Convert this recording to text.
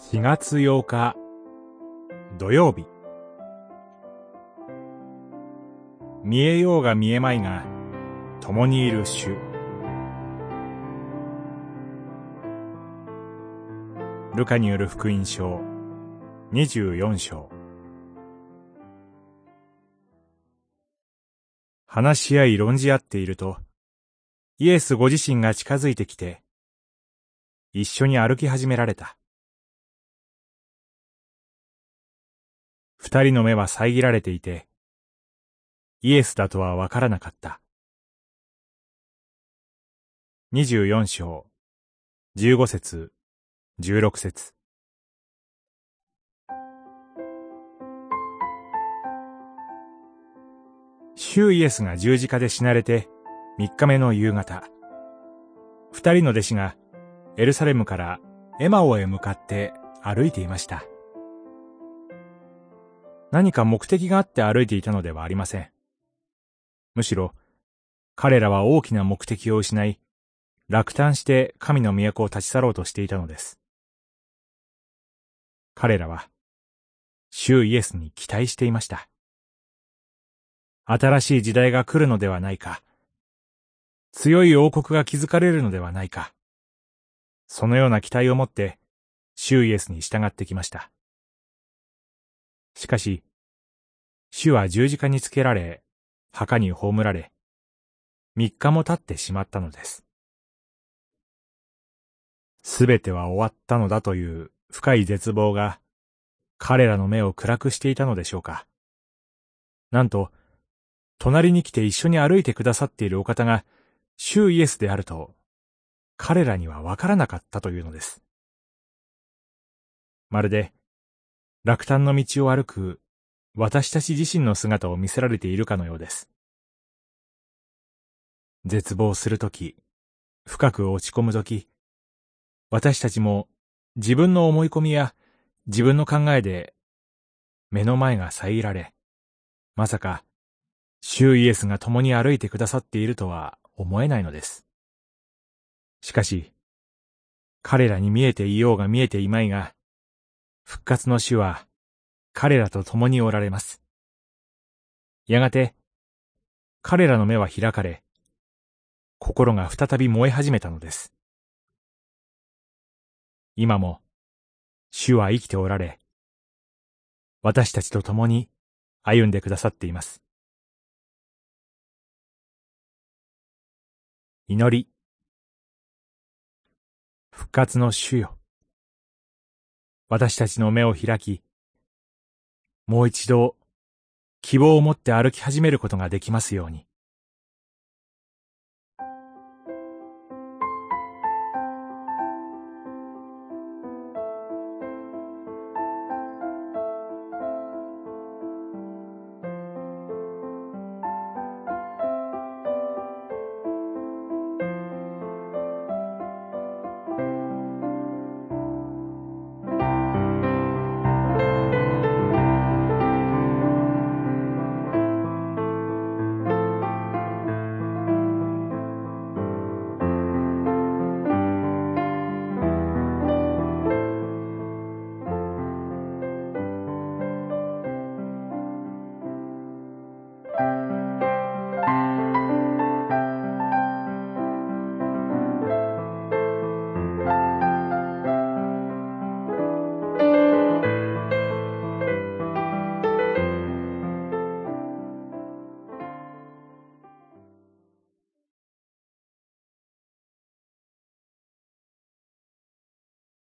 4月8日土曜日。見えようが見えまいが共にいる主。ルカによる福音書24章。話し合い論じ合っているとイエスご自身が近づいてきて一緒に歩き始められた。二人の目は遮られていて、イエスだとはわからなかった。二十四章、十五節、十六節。主イエスが十字架で死なれて三日目の夕方、二人の弟子がエルサレムからエマオへ向かって歩いていました。何か目的があって歩いていたのではありません。むしろ、彼らは大きな目的を失い、落胆して神の都を立ち去ろうとしていたのです。彼らは、主イエスに期待していました。新しい時代が来るのではないか。強い王国が築かれるのではないか。そのような期待を持って、主イエスに従ってきました。しかし、主は十字架につけられ、墓に葬られ、三日も経ってしまったのです。すべては終わったのだという深い絶望が、彼らの目を暗くしていたのでしょうか。なんと、隣に来て一緒に歩いてくださっているお方が、主イエスであると、彼らにはわからなかったというのです。まるで、落胆の道を歩く私たち自身の姿を見せられているかのようです。絶望するとき、深く落ち込むとき、私たちも自分の思い込みや自分の考えで目の前が遮られ、まさか、主イエスが共に歩いてくださっているとは思えないのです。しかし、彼らに見えていようが見えていまいが、復活の主は彼らと共におられます。やがて、彼らの目は開かれ、心が再び燃え始めたのです。今も、主は生きておられ、私たちと共に歩んでくださっています。祈り、復活の主よ。私たちの目を開き、もう一度希望を持って歩き始めることができますように。